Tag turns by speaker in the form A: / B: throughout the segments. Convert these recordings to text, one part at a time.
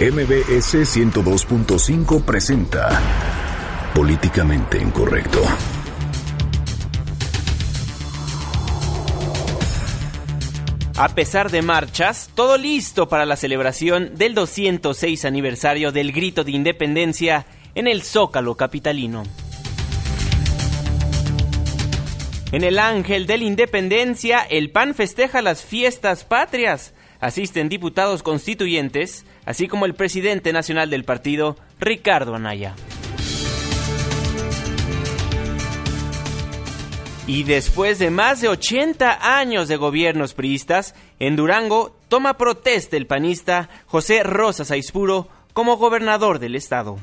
A: MBS 102.5 presenta Políticamente Incorrecto.
B: A pesar de marchas, todo listo para la celebración del 206 aniversario del Grito de Independencia en el Zócalo Capitalino. En el Ángel de la Independencia, el PAN festeja las fiestas patrias. Asisten diputados constituyentes, así como el presidente nacional del partido, Ricardo Anaya. Y después de más de 80 años de gobiernos priistas, en Durango toma protesta el panista José Rosas Aispuro como gobernador del estado.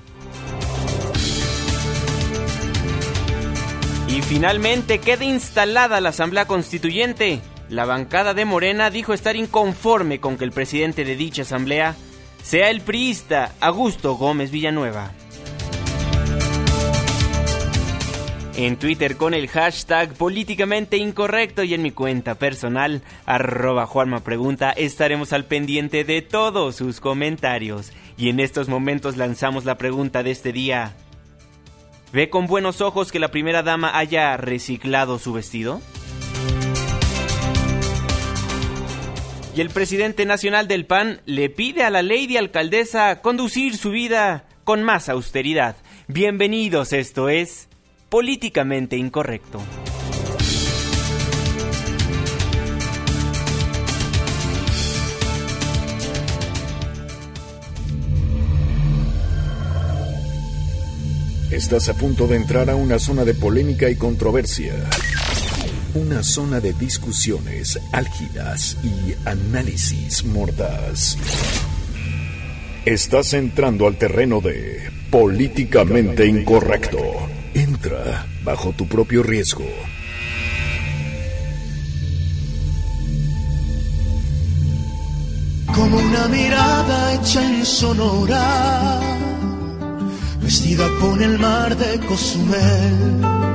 B: Y finalmente queda instalada la Asamblea Constituyente. La bancada de Morena dijo estar inconforme con que el presidente de dicha asamblea sea el priista Augusto Gómez Villanueva. En Twitter con el hashtag políticamente incorrecto y en mi cuenta personal, arroba Juanma Pregunta, estaremos al pendiente de todos sus comentarios. Y en estos momentos lanzamos la pregunta de este día. ¿Ve con buenos ojos que la primera dama haya reciclado su vestido? Y el presidente nacional del PAN le pide a la lady alcaldesa conducir su vida con más austeridad. Bienvenidos, esto es Políticamente Incorrecto.
A: Estás a punto de entrar a una zona de polémica y controversia. Una zona de discusiones álgidas y análisis mordaz. Estás entrando al terreno de políticamente incorrecto. Entra bajo tu propio riesgo.
C: Como una mirada hecha en sonora, vestida con el mar de Cozumel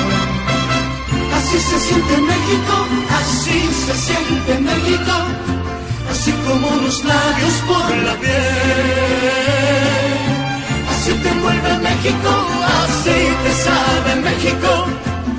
C: Así se siente México, así se siente México, así como los labios por la piel. Así te envuelve México, así te sabe México.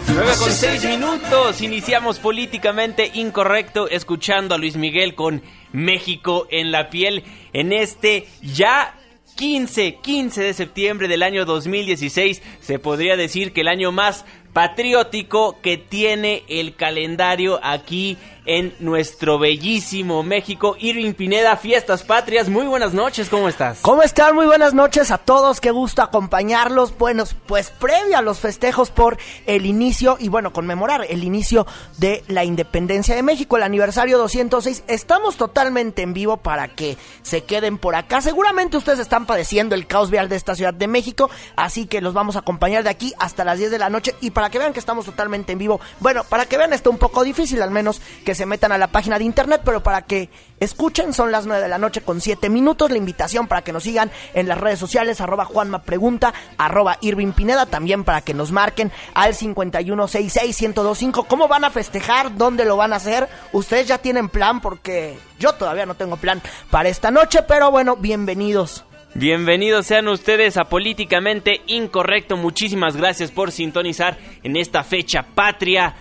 B: 9 con 6 minutos, iniciamos políticamente incorrecto escuchando a Luis Miguel con México en la piel en este ya 15, 15 de septiembre del año 2016. Se podría decir que el año más patriótico que tiene el calendario aquí en nuestro bellísimo México. Irving Pineda, Fiestas Patrias, muy buenas noches, ¿cómo estás?
D: ¿Cómo están? Muy buenas noches a todos, qué gusto acompañarlos. Bueno, pues previo a los festejos por el inicio y bueno, conmemorar el inicio de la independencia de México, el aniversario 206. Estamos totalmente en vivo para que se queden por acá. Seguramente ustedes están padeciendo el caos vial de esta Ciudad de México, así que los vamos a acompañar de aquí hasta las 10 de la noche y para que vean que estamos totalmente en vivo. Bueno, para que vean está un poco difícil, al menos que se metan a la página de internet, pero para que escuchen son las 9 de la noche con 7 minutos. La invitación para que nos sigan en las redes sociales, arroba Juanma Pregunta, arroba Irving Pineda, también para que nos marquen al 5166125. ¿Cómo van a festejar? ¿Dónde lo van a hacer? Ustedes ya tienen plan porque yo todavía no tengo plan para esta noche, pero bueno, bienvenidos.
B: Bienvenidos sean ustedes a Políticamente Incorrecto. Muchísimas gracias por sintonizar en esta fecha patria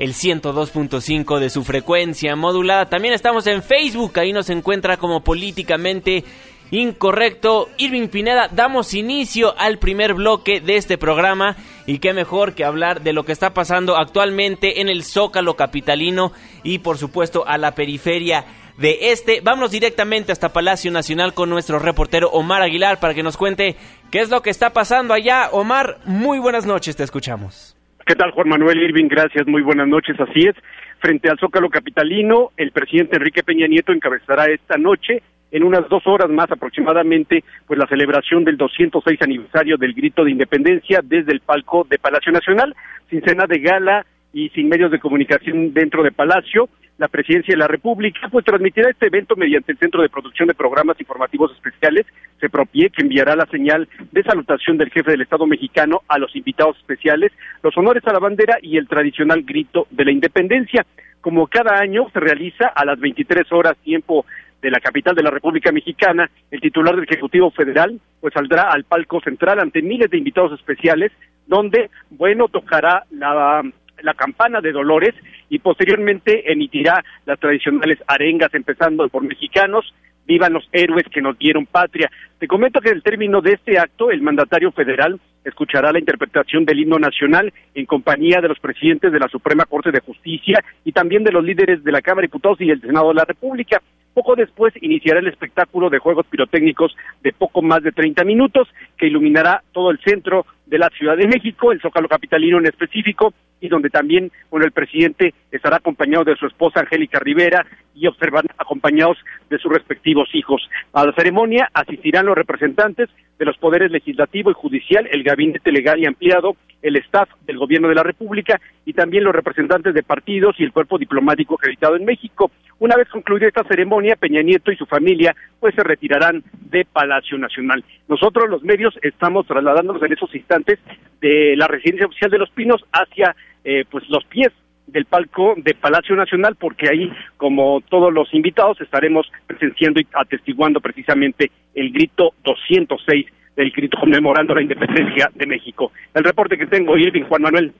B: el 102.5 de su frecuencia modulada. También estamos en Facebook, ahí nos encuentra como políticamente incorrecto. Irving Pineda, damos inicio al primer bloque de este programa y qué mejor que hablar de lo que está pasando actualmente en el Zócalo capitalino y por supuesto a la periferia de este. Vamos directamente hasta Palacio Nacional con nuestro reportero Omar Aguilar para que nos cuente qué es lo que está pasando allá. Omar, muy buenas noches, te escuchamos.
E: ¿Qué tal, Juan Manuel Irving? Gracias, muy buenas noches. Así es, frente al Zócalo Capitalino, el presidente Enrique Peña Nieto encabezará esta noche, en unas dos horas más aproximadamente, pues la celebración del 206 aniversario del Grito de Independencia desde el palco de Palacio Nacional, sin cena de gala y sin medios de comunicación dentro de Palacio la Presidencia de la República, pues transmitirá este evento mediante el Centro de Producción de Programas Informativos Especiales, CEPROPIE, que enviará la señal de salutación del jefe del Estado mexicano a los invitados especiales, los honores a la bandera y el tradicional grito de la independencia. Como cada año se realiza a las 23 horas tiempo de la capital de la República Mexicana, el titular del Ejecutivo Federal pues saldrá al palco central ante miles de invitados especiales, donde, bueno, tocará la la campana de Dolores y posteriormente emitirá las tradicionales arengas, empezando por mexicanos, vivan los héroes que nos dieron patria. Te comento que en el término de este acto, el mandatario federal escuchará la interpretación del himno nacional en compañía de los presidentes de la Suprema Corte de Justicia y también de los líderes de la Cámara de Diputados y el Senado de la República. Poco después iniciará el espectáculo de juegos pirotécnicos de poco más de 30 minutos que iluminará todo el centro de la Ciudad de México, el Zócalo Capitalino en específico, y donde también, el presidente estará acompañado de su esposa Angélica Rivera y observan acompañados de sus respectivos hijos. A la ceremonia asistirán los representantes de los poderes legislativo y judicial, el gabinete legal y ampliado, el staff del gobierno de la República y también los representantes de partidos y el cuerpo diplomático acreditado en México. Una vez concluida esta ceremonia, Peña Nieto y su familia pues se retirarán de Palacio Nacional. Nosotros los medios estamos trasladándonos en esos instantes de la residencia oficial de Los Pinos hacia eh, pues los pies del palco de Palacio Nacional, porque ahí, como todos los invitados, estaremos presenciando y atestiguando precisamente el grito 206 del grito conmemorando la independencia de México. El reporte que tengo, Irving Juan Manuel.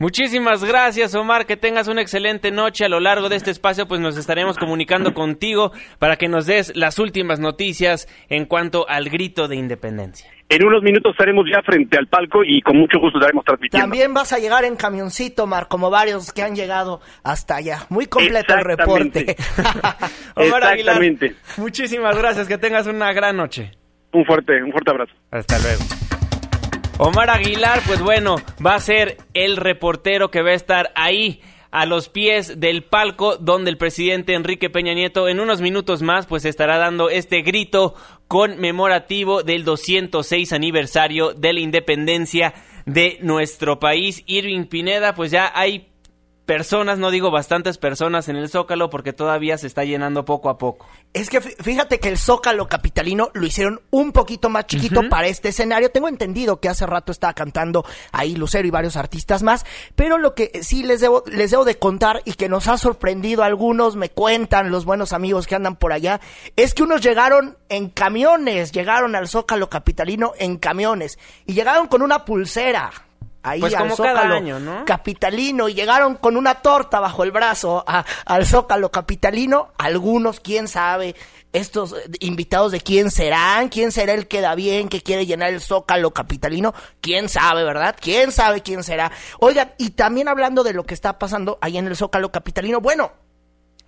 B: Muchísimas gracias, Omar. Que tengas una excelente noche. A lo largo de este espacio, pues nos estaremos comunicando contigo para que nos des las últimas noticias en cuanto al grito de independencia.
E: En unos minutos estaremos ya frente al palco y con mucho gusto estaremos transmitiendo.
D: También vas a llegar en camioncito, Omar, como varios que han llegado hasta allá. Muy completo el reporte.
B: Omar Aguilar, muchísimas gracias. Que tengas una gran noche.
E: Un fuerte, un fuerte abrazo.
B: Hasta luego. Omar Aguilar, pues bueno, va a ser el reportero que va a estar ahí a los pies del palco donde el presidente Enrique Peña Nieto en unos minutos más pues estará dando este grito conmemorativo del 206 aniversario de la independencia de nuestro país. Irving Pineda, pues ya hay personas, no digo bastantes personas en el Zócalo porque todavía se está llenando poco a poco.
D: Es que fíjate que el Zócalo capitalino lo hicieron un poquito más chiquito para este escenario. Tengo entendido que hace rato estaba cantando ahí Lucero y varios artistas más, pero lo que sí les debo les debo de contar y que nos ha sorprendido a algunos, me cuentan los buenos amigos que andan por allá, es que unos llegaron en camiones, llegaron al Zócalo capitalino en camiones y llegaron con una pulsera ahí
B: pues
D: al
B: Zócalo
D: capitalino y llegaron con una torta bajo el brazo al Zócalo capitalino. Algunos, quién sabe, estos invitados de quién serán, quién será el que da bien, que quiere llenar el Zócalo capitalino, quién sabe, ¿verdad? ¿Quién sabe quién será? Oigan, y también hablando de lo que está pasando ahí en el Zócalo capitalino, bueno,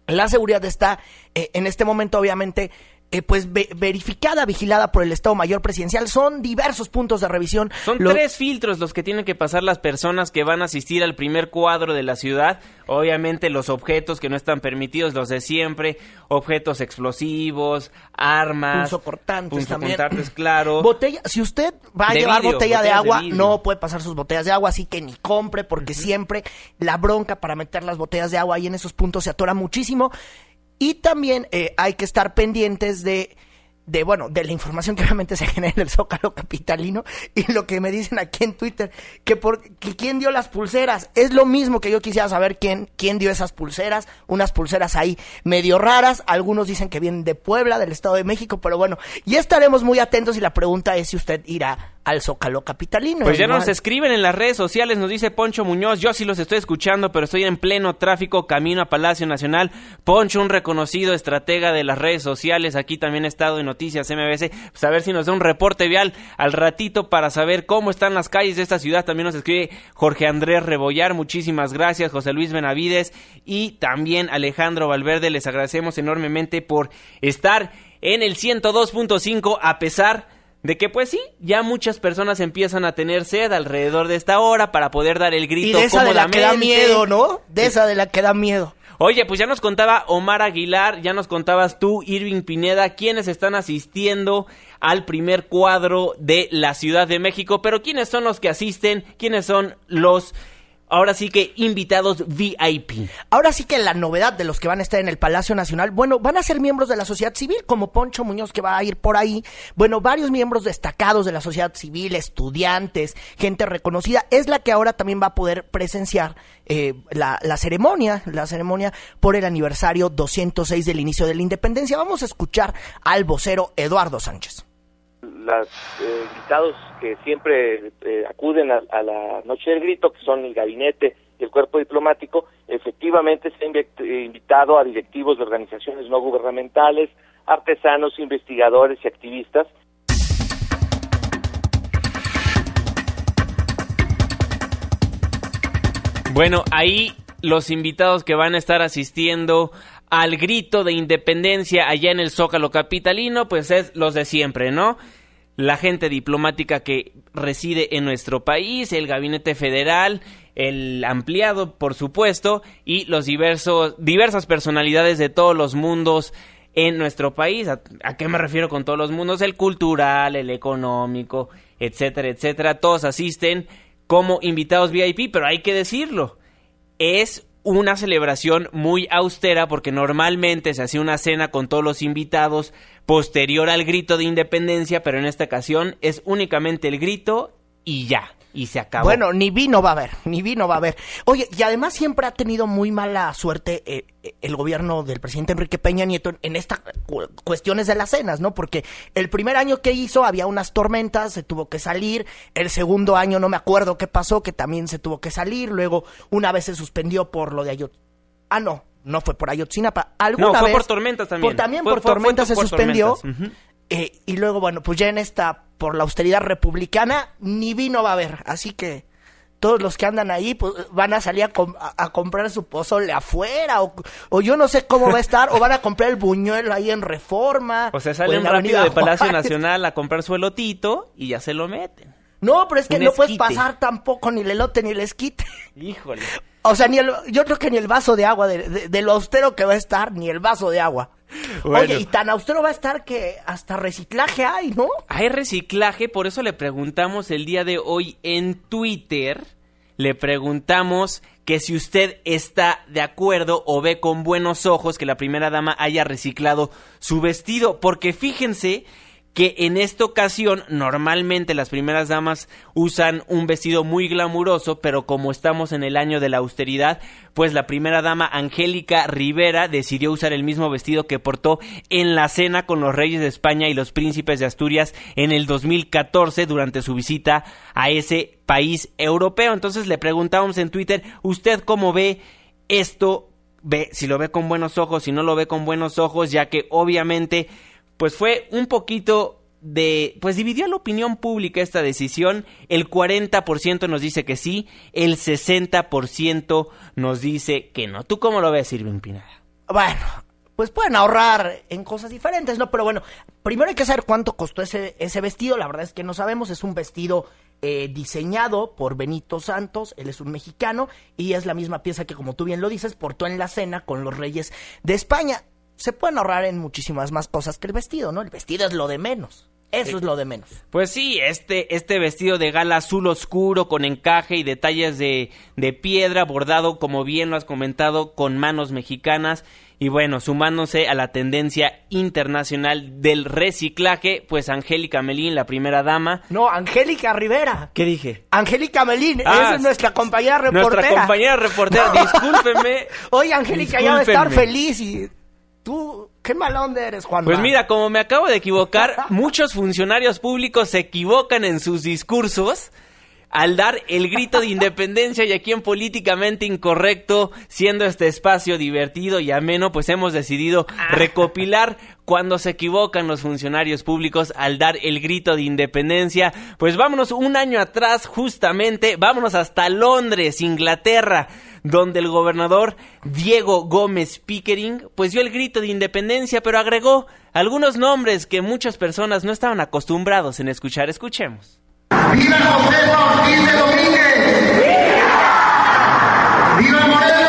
D: la seguridad está eh, en este momento obviamente eh, pues verificada, vigilada por el Estado Mayor Presidencial. Son diversos puntos de revisión.
B: Son tres filtros los que tienen que pasar las personas que van a asistir al primer cuadro de la ciudad. Obviamente los objetos que no están permitidos, los de siempre, objetos explosivos, armas,
D: punzocortantes también.
B: claro.
D: Botella, si usted va a llevar botella de agua, no puede pasar sus botellas de agua, así que ni compre porque siempre la bronca para meter las botellas de agua ahí en esos puntos se atora muchísimo. Y también eh, hay que estar pendientes de de bueno, de la información que obviamente se genera en el Zócalo capitalino y lo que me dicen aquí en Twitter, que por que quién dio las pulseras, es lo mismo que yo quisiera saber quién quién dio esas pulseras, unas pulseras ahí medio raras, algunos dicen que vienen de Puebla, del Estado de México, pero bueno, ya estaremos muy atentos y la pregunta es si usted irá al Zócalo Capitalino.
B: Pues ya nos escriben en las redes sociales, nos dice Poncho Muñoz, yo sí los estoy escuchando, pero estoy en pleno tráfico camino a Palacio Nacional. Poncho, un reconocido estratega de las redes sociales, aquí también ha estado en Noticias MBC, pues a ver si nos da un reporte vial al ratito para saber cómo están las calles de esta ciudad. También nos escribe Jorge Andrés Rebollar, muchísimas gracias, José Luis Benavides y también Alejandro Valverde, les agradecemos enormemente por estar en el 102.5 a pesar de que pues sí, ya muchas personas empiezan a tener sed alrededor de esta hora para poder dar el grito
D: Y de esa de la que da miedo, ¿no? De esa de la que da miedo.
B: Oye, pues ya nos contaba Omar Aguilar, ya nos contabas tú, Irving Pineda, quienes están asistiendo al primer cuadro de la Ciudad de México, pero quiénes son los que asisten, quiénes son los, ahora sí que invitados VIP.
D: Ahora sí que la novedad de los que van a estar en el Palacio Nacional, bueno, van a ser miembros de la sociedad civil, como Poncho Muñoz que va a ir por ahí. Bueno, varios miembros destacados de la sociedad civil, estudiantes, gente reconocida, es la que ahora también va a poder presenciar eh, la, la ceremonia, la ceremonia por el aniversario 206 del inicio de la independencia. Vamos a escuchar al vocero Eduardo Sánchez.
F: Los eh, invitados que siempre eh, acuden a, a la Noche del Grito, que son el gabinete y el cuerpo diplomático, efectivamente se ha eh, invitado a directivos de organizaciones no gubernamentales, artesanos, investigadores y activistas.
B: Bueno, ahí los invitados que van a estar asistiendo al grito de independencia allá en el Zócalo Capitalino, pues es los de siempre, ¿no? La gente diplomática que reside en nuestro país, el gabinete federal, el ampliado, por supuesto, y los diversos, diversas personalidades de todos los mundos en nuestro país. ¿A, qué me refiero con todos los mundos? El cultural, el económico, etcétera, etcétera. Todos asisten como invitados VIP, pero hay que decirlo, es una celebración muy austera porque normalmente se hacía una cena con todos los invitados posterior al grito de independencia, pero en esta ocasión es únicamente el grito y ya, y se acabó.
D: Bueno, ni vino va a haber, ni vino va a haber. Oye, y además siempre ha tenido muy mala suerte eh, eh, el gobierno del presidente Enrique Peña Nieto en, estas cu- cuestiones de las cenas, ¿no? Porque el primer año que hizo había unas tormentas, se tuvo que salir. El segundo año no me acuerdo qué pasó, que también se tuvo que salir. Luego una vez se suspendió por lo de Ayot... Ah, no, no fue por Ayotzinapa. Alguna
B: No, fue
D: vez-
B: por tormentas también.
D: Por, también
B: Fue-
D: por
B: fue- fue
D: tormentas se
B: por
D: suspendió.
B: tormentas.
D: Eh, y luego, bueno, pues ya en esta, por la austeridad republicana, ni vino va a haber. Así que todos los que andan ahí pues, van a salir a, com- a- a comprar su pozole afuera. O, o yo no sé cómo va a estar. o van a comprar el buñuelo ahí en Reforma.
B: o sea,
D: en
B: salen
D: la
B: rápido de Palacio
D: Juárez.
B: Nacional a comprar su elotito y ya se lo meten.
D: No, pero es que
B: Un
D: no puedes pasar tampoco ni el elote ni el esquite.
B: Híjole.
D: O sea, ni el, yo creo que ni el vaso de agua, de, de- de lo austero que va a estar, ni el vaso de agua.
B: Bueno.
D: Oye, y tan austero va a estar que hasta reciclaje hay, ¿no?
B: Hay reciclaje, por eso le preguntamos el día de hoy en Twitter, le preguntamos que si usted está de acuerdo o ve con buenos ojos que la primera dama haya reciclado su vestido, porque fíjense que en esta ocasión normalmente las primeras damas usan un vestido muy glamuroso, pero como estamos en el año de la austeridad, pues la primera dama Angélica Rivera decidió usar el mismo vestido que portó en la cena con los reyes de España y los príncipes de Asturias en el 2014 durante su visita a ese país europeo. Entonces le preguntábamos en Twitter, ¿usted cómo ve esto? Ve, si lo ve con buenos ojos, si no lo ve con buenos ojos, ya que obviamente pues fue un poquito de, pues dividió la opinión pública esta decisión, el 40% nos dice que sí, el 60% nos dice que no. ¿Tú cómo lo ves, Irving Pineda?
D: Bueno, pues pueden ahorrar en cosas diferentes, ¿no? Pero bueno, primero hay que saber cuánto costó ese, ese vestido. La verdad es que no sabemos. Es un vestido eh, diseñado por Benito Santos. Él es un mexicano y es la misma pieza que, como tú bien lo dices, portó en la cena con los reyes de España. Se pueden ahorrar en muchísimas más cosas que el vestido, ¿no? El vestido es lo de menos. Eso es lo de menos.
B: Pues sí, este, este vestido de gala azul oscuro con encaje y detalles de, de piedra bordado, como bien lo has comentado, con manos mexicanas. Y bueno, sumándose a la tendencia internacional del reciclaje, pues Angélica Melín, la primera dama.
D: No, Angélica Rivera.
B: ¿Qué dije?
D: Angélica Melín,
B: Ah,
D: esa es nuestra compañera reportera.
B: Nuestra compañera reportera, discúlpeme.
D: Oye, Angélica ya va a estar feliz y tú, qué mal onda eres, Juan.
B: Pues mira, como me acabo de equivocar, muchos funcionarios públicos se equivocan en sus discursos al dar el grito de independencia y aquí en Políticamente Incorrecto, siendo este espacio divertido y ameno, pues hemos decidido recopilar cuando se equivocan los funcionarios públicos al dar el grito de independencia. Pues vámonos un año atrás justamente, vámonos hasta Londres, Inglaterra, donde el gobernador Diego Gómez Pickering pues dio el grito de independencia, pero agregó algunos nombres que muchas personas no estaban acostumbrados en escuchar. Escuchemos.
G: ¡Viva José Ortiz de Domínguez! ¡Viva Morelos!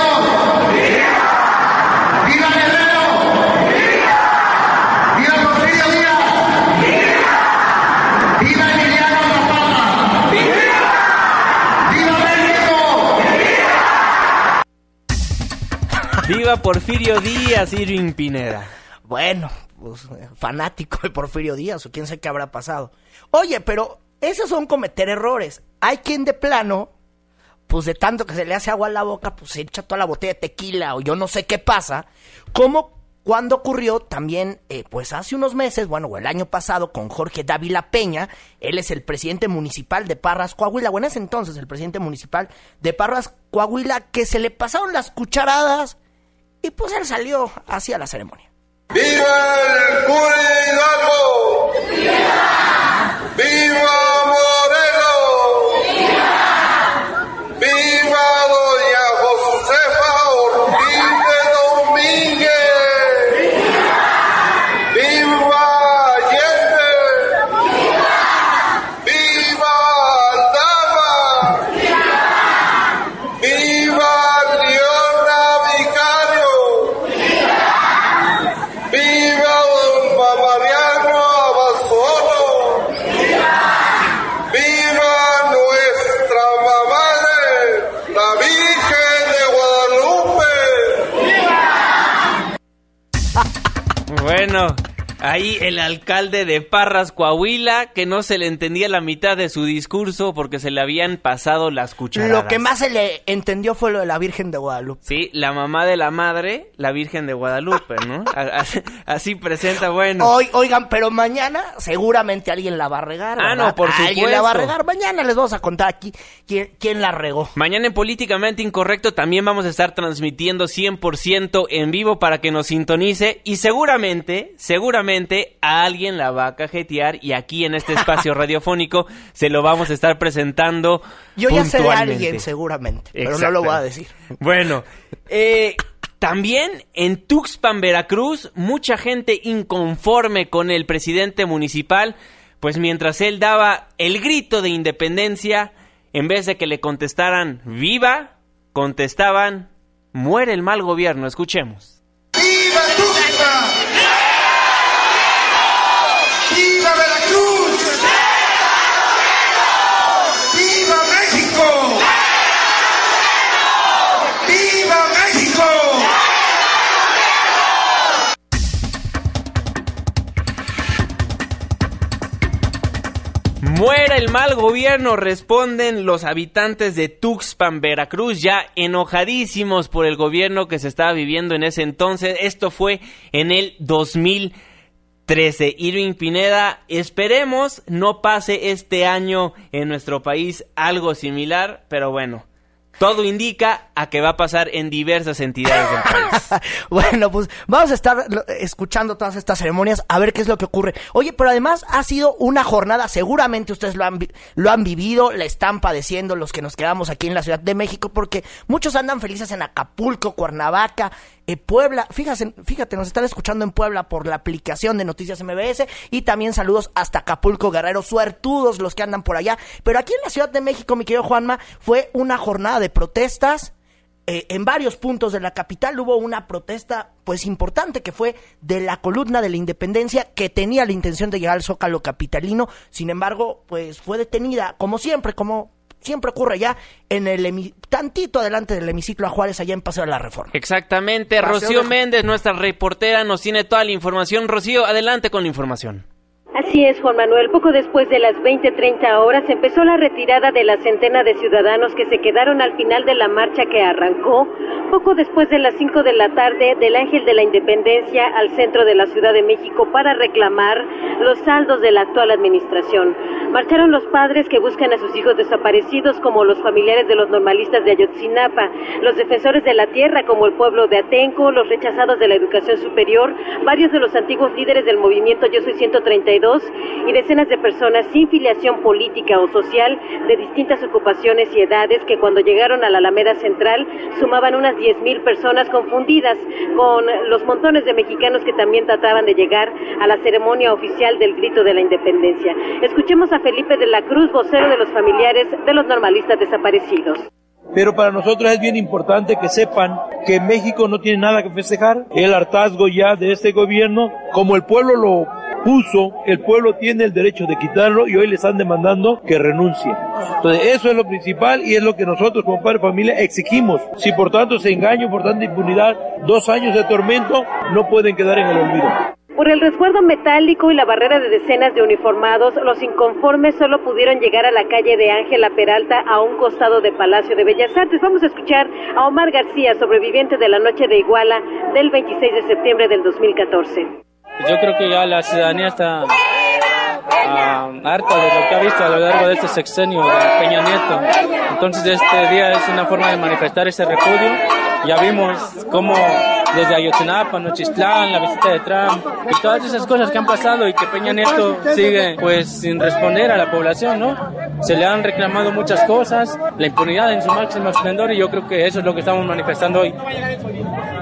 G: Viva Porfirio Díaz,
B: Irving Pineda.
D: Bueno, pues, fanático de Porfirio Díaz o quién sabe qué habrá pasado. Oye, pero esos son cometer errores. Hay quien de plano, pues de tanto que se le hace agua a la boca, pues se echa toda la botella de tequila o yo no sé qué pasa. Como cuando ocurrió también, eh, pues hace unos meses, bueno, o el año pasado, con Jorge Dávila Peña, él es el presidente municipal de Parras, Coahuila, bueno, es entonces el presidente municipal de Parras, Coahuila, que se le pasaron las cucharadas y pues él salió hacia la ceremonia.
H: ¡Viva el cura Hidalgo! ¡Viva! ¡Viva
B: el alcalde de Parras, Coahuila, que no se le entendía la mitad de su discurso porque se le habían pasado las cucharadas.
D: Lo que más se le entendió fue lo de la Virgen de Guadalupe.
B: Sí, la mamá de la madre, la Virgen de Guadalupe, ¿no? Así, así presenta, bueno.
D: Hoy, oigan, pero mañana seguramente alguien la va a regar.
B: Ah, no, por
D: Alguien la va a
B: supuesto.
D: regar. Mañana les vamos a contar aquí quién, quién la regó.
B: Mañana en Políticamente Incorrecto también vamos a estar transmitiendo 100% en vivo para que nos sintonice y seguramente, seguramente alguien la va a cajetear y aquí en este espacio radiofónico se lo vamos a estar presentando
D: Yo ya sé de alguien seguramente, pero no lo voy a decir.
B: Bueno, eh, también en Tuxpan, Veracruz, mucha gente inconforme con el presidente municipal, pues mientras él daba el grito de independencia, en vez de que le contestaran viva, contestaban muere el mal gobierno. Escuchemos.
G: ¡Viva Tuxpan!
B: Muera el mal gobierno, responden los habitantes de Tuxpan, Veracruz, ya enojadísimos por el gobierno que se estaba viviendo en ese entonces. Esto fue en el 2013. Irving Pineda, esperemos no pase este año en nuestro país algo similar, pero bueno, todo indica a que va a pasar en diversas entidades del país.
D: bueno, pues vamos a estar escuchando todas estas ceremonias a ver qué es lo que ocurre. Oye, pero además ha sido una jornada, seguramente ustedes lo han, lo han vivido, la están padeciendo los que nos quedamos aquí en la Ciudad de México, porque muchos andan felices en Acapulco, Cuernavaca, eh, Puebla. Fíjate, fíjate, nos están escuchando en Puebla por la aplicación de Noticias MBS y también saludos hasta Acapulco, Guerrero, suertudos los que andan por allá. Pero aquí en la Ciudad de México, mi querido Juanma, fue una jornada de protestas eh, en varios puntos de la capital hubo una protesta pues importante que fue de la columna de la independencia que tenía la intención de llegar al zócalo capitalino sin embargo pues fue detenida como siempre como siempre ocurre ya en el tantito adelante del hemiciclo a Juárez allá en Paseo de la Reforma
B: Exactamente,
D: Paseo
B: Rocío
D: de-
B: Méndez, nuestra reportera, nos tiene toda la información. Rocío, adelante con la información.
I: Así es, Juan Manuel. Poco después de las 20:30 horas empezó la retirada de la centena de ciudadanos que se quedaron al final de la marcha que arrancó poco después de las 5 de la tarde del Ángel de la Independencia al centro de la Ciudad de México para reclamar los saldos de la actual administración. Marcharon los padres que buscan a sus hijos desaparecidos, como los familiares de los normalistas de Ayotzinapa, los defensores de la tierra, como el pueblo de Atenco, los rechazados de la educación superior, varios de los antiguos líderes del movimiento Yo Soy 132 y decenas de personas sin filiación política o social de distintas ocupaciones y edades que cuando llegaron a la Alameda Central sumaban unas 10.000 personas confundidas con los montones de mexicanos que también trataban de llegar a la ceremonia oficial del grito de la independencia. Escuchemos a Felipe de la Cruz, vocero de los familiares de los normalistas desaparecidos.
J: Pero para nosotros es bien importante que sepan que México no tiene nada que festejar. El hartazgo ya de este gobierno, como el pueblo lo puso, el pueblo tiene el derecho de quitarlo y hoy le están demandando que renuncie. Entonces eso es lo principal y es lo que nosotros como padre de familia exigimos. Si por tanto se engaño, por tanta impunidad, dos años de tormento no pueden quedar en el olvido.
I: Por el resguardo metálico y la barrera de decenas de uniformados, los inconformes solo pudieron llegar a la calle de Ángela Peralta a un costado de Palacio de Bellas Artes. Vamos a escuchar a Omar García, sobreviviente de la noche de Iguala del 26 de septiembre del 2014.
K: Yo creo que ya la ciudadanía está ah, harta de lo que ha visto a lo largo de este sexenio de Peña Nieto. Entonces este día es una forma de manifestar ese repudio. Ya vimos cómo desde Ayotzinapa, Nochistlán, la visita de Trump y todas esas cosas que han pasado y que Peña Nieto sigue pues sin responder a la población, ¿no? Se le han reclamado muchas cosas, la impunidad en su máximo esplendor y yo creo que eso es lo que estamos manifestando hoy.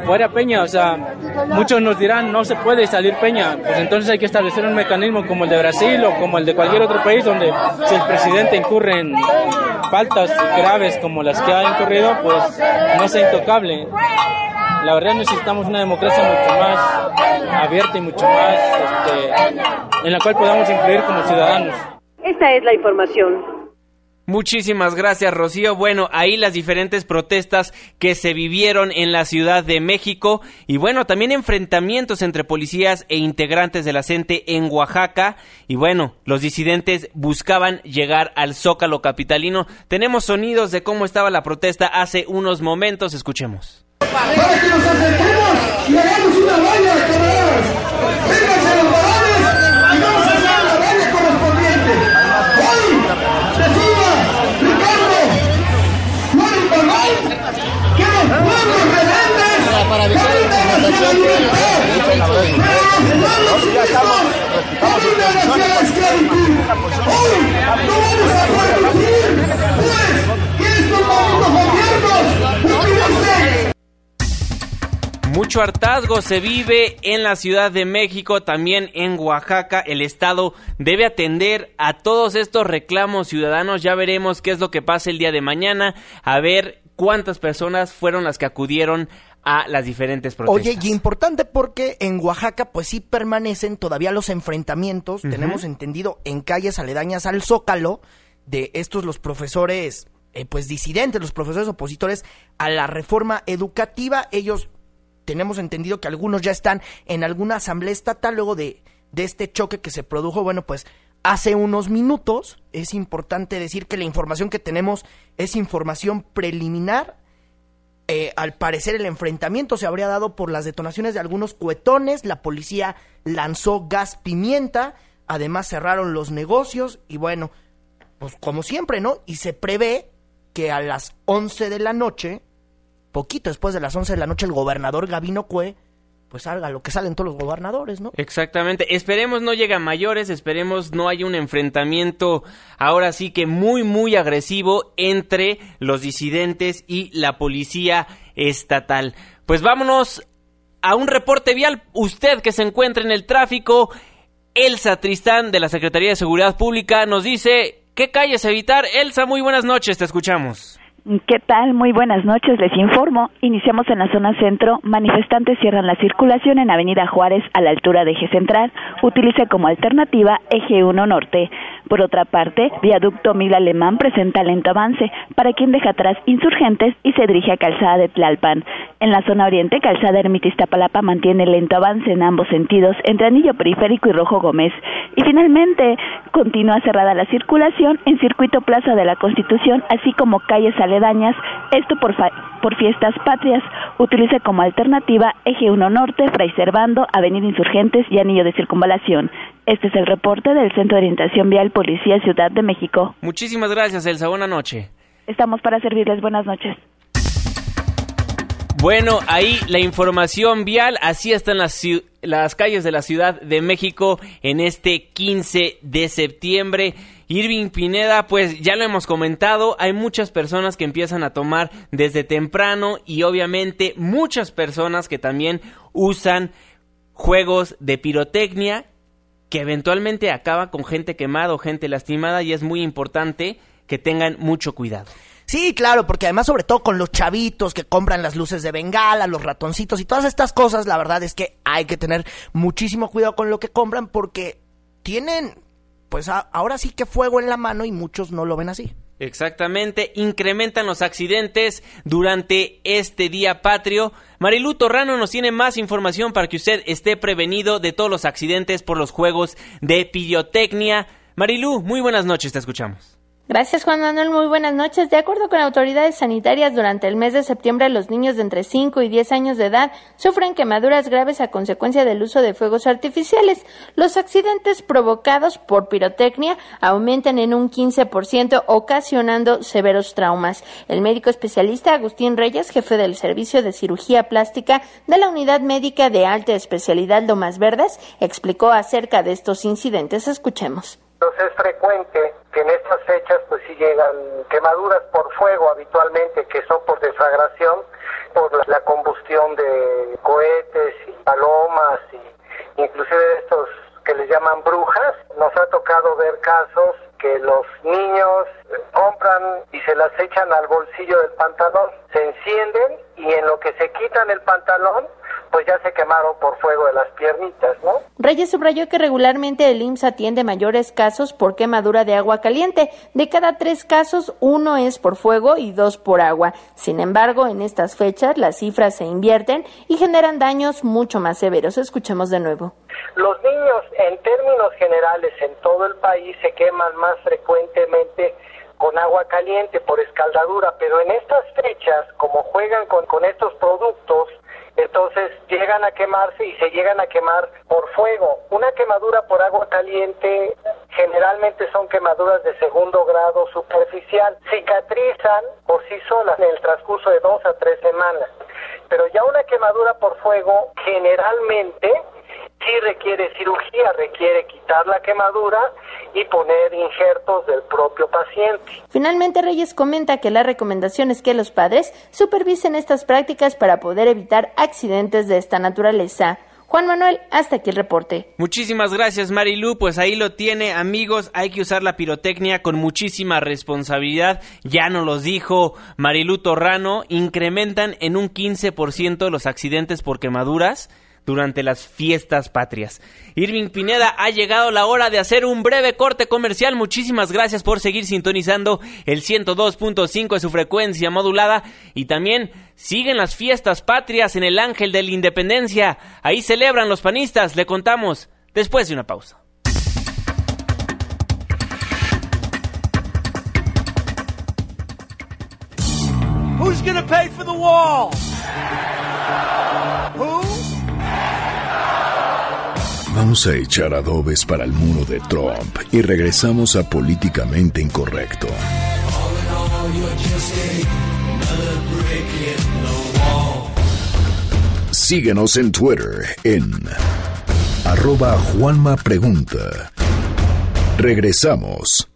K: Fuera Peña, o sea, muchos nos dirán no se puede salir Peña, pues entonces hay que establecer un mecanismo como el de Brasil o como el de cualquier otro país donde si el presidente incurre en faltas graves como las que ha incurrido, pues no sea intocable. La verdad necesitamos una democracia mucho más abierta y mucho más este, en la cual podamos influir como ciudadanos.
I: Esta es la información.
B: Muchísimas gracias, Rocío. Bueno, ahí las diferentes protestas que se vivieron en la Ciudad de México y bueno, también enfrentamientos entre policías e integrantes de la CENTE en Oaxaca y bueno, los disidentes buscaban llegar al Zócalo capitalino. Tenemos sonidos de cómo estaba la protesta hace unos momentos, escuchemos.
G: Para que nos acerquemos y hagamos una
B: Mucho hartazgo se vive en la Ciudad de México, también en Oaxaca. El Estado debe atender a todos estos reclamos ciudadanos. Ya veremos qué es lo que pasa el día de mañana, a ver cuántas personas fueron las que acudieron a las diferentes protestas.
D: Oye, y importante porque en Oaxaca pues sí permanecen todavía los enfrentamientos, tenemos entendido, en calles aledañas al Zócalo, de estos los profesores, eh, pues disidentes, los profesores opositores a la reforma educativa, ellos tenemos entendido que algunos ya están en alguna asamblea estatal luego de, de este choque que se produjo, bueno, pues hace unos minutos. Es importante decir que la información que tenemos es información preliminar. Eh, al parecer el enfrentamiento se habría dado por las detonaciones de algunos cuetones, la policía lanzó gas pimienta, además cerraron los negocios y bueno, pues como siempre, ¿no? Y se prevé que a las 11 de la noche poquito después de las 11 de la noche el gobernador Gabino Cue pues salga lo que salen todos los gobernadores, ¿no?
B: Exactamente. Esperemos no llegue a mayores, esperemos no haya un enfrentamiento ahora sí que muy, muy agresivo entre los disidentes y la policía estatal. Pues vámonos a un reporte vial. Usted que se encuentra en el tráfico, Elsa Tristán de la Secretaría de Seguridad Pública nos dice qué calles evitar. Elsa, muy buenas noches, te escuchamos.
L: ¿Qué tal? Muy buenas noches, les informo. Iniciamos en la zona centro. Manifestantes cierran la circulación en Avenida Juárez a la altura de Eje Central. Utiliza como alternativa Eje 1 Norte. Por otra parte, Viaducto Mil Alemán presenta lento avance para quien deja atrás insurgentes y se dirige a Calzada de Tlalpan. En la zona oriente, Calzada Ermita Iztapalapa mantiene lento avance en ambos sentidos entre Anillo Periférico y Rojo Gómez. Y finalmente, continúa cerrada la circulación en Circuito Plaza de la Constitución, así como calles aledañas, esto por, por fiestas patrias. Utiliza como alternativa Eje 1 Norte, Fray Servando, Avenida Insurgentes y Anillo de Circunvalación. Este es el reporte del Centro de Orientación Vial Policía Ciudad de México.
B: Muchísimas gracias, Elsa. Buena noche.
L: Estamos para servirles. Buenas noches.
B: Bueno, ahí la información vial, así están las, las calles de la Ciudad de México en este 15 de septiembre. Irving Pineda, pues ya lo hemos comentado, hay muchas personas que empiezan a tomar desde temprano y obviamente muchas personas que también usan juegos de pirotecnia que eventualmente acaba con gente quemada o gente lastimada y es muy importante que tengan mucho cuidado.
D: Sí, claro, porque además sobre todo con los chavitos que compran las luces de bengala, los ratoncitos y todas estas cosas, la verdad es que hay que tener muchísimo cuidado con lo que compran porque tienen, pues ahora sí que fuego en la mano y muchos no lo ven así.
B: Exactamente, incrementan los accidentes durante este día patrio. Marilu Torrano nos tiene más información para que usted esté prevenido de todos los accidentes por los juegos de pirotecnia. Marilu, muy buenas noches, te escuchamos.
M: Gracias Juan Manuel, muy buenas noches. De acuerdo con autoridades sanitarias, durante el mes de septiembre los niños de entre 5 y 10 años de edad sufren quemaduras graves a consecuencia del uso de fuegos artificiales. Los accidentes provocados por pirotecnia aumentan en un 15%, ocasionando severos traumas. El médico especialista Agustín Reyes, jefe del Servicio de Cirugía Plástica de la Unidad Médica de Alta Especialidad Lomas Verdes, explicó acerca de estos incidentes. Escuchemos.
N: Entonces es frecuente que en estas fechas pues sí llegan quemaduras por fuego habitualmente, que son por deflagración, por la, combustión de cohetes y palomas y inclusive estos que les llaman brujas. Nos ha tocado ver casos que los niños compran y se las echan al bolsillo del pantalón, se encienden y en lo que se quitan el pantalón pues ya se quemaron por fuego de las piernitas, ¿no?
M: Reyes subrayó que regularmente el IMSS atiende mayores casos por quemadura de agua caliente. De cada tres casos, uno es por fuego y dos por agua. Sin embargo, en estas fechas las cifras se invierten y generan daños mucho más severos. Escuchemos de nuevo.
N: Los niños, en términos generales, en todo el país se queman más frecuentemente con agua caliente por escaldadura, pero en estas fechas, como juegan con, con estos productos, entonces llegan a quemarse y se llegan a quemar por fuego. Una quemadura por agua caliente generalmente son quemaduras de segundo grado superficial, cicatrizan por sí solas en el transcurso de dos a tres semanas. Pero ya una quemadura por fuego generalmente sí requiere cirugía, requiere quitar la quemadura y poner injertos del propio paciente.
M: Finalmente, Reyes comenta que la recomendación es que los padres supervisen estas prácticas para poder evitar accidentes de esta naturaleza. Juan Manuel, hasta aquí el reporte.
B: Muchísimas gracias, Marilu. Pues ahí lo tiene, amigos. Hay que usar la pirotecnia con muchísima responsabilidad. Ya nos los dijo Marilu Torrano. Incrementan en un 15% los accidentes por quemaduras durante las fiestas patrias. Irving Pineda, ha llegado la hora de hacer un breve corte comercial. Muchísimas gracias por seguir sintonizando el 102.5 de su frecuencia modulada y también siguen las fiestas patrias en el Ángel de la Independencia. Ahí celebran los panistas, le contamos después de una pausa.
O: Who's gonna pay for the wall?
A: Vamos a echar adobes para el muro de Trump y regresamos a Políticamente Incorrecto. Síguenos en Twitter en arroba Juanma Pregunta. Regresamos.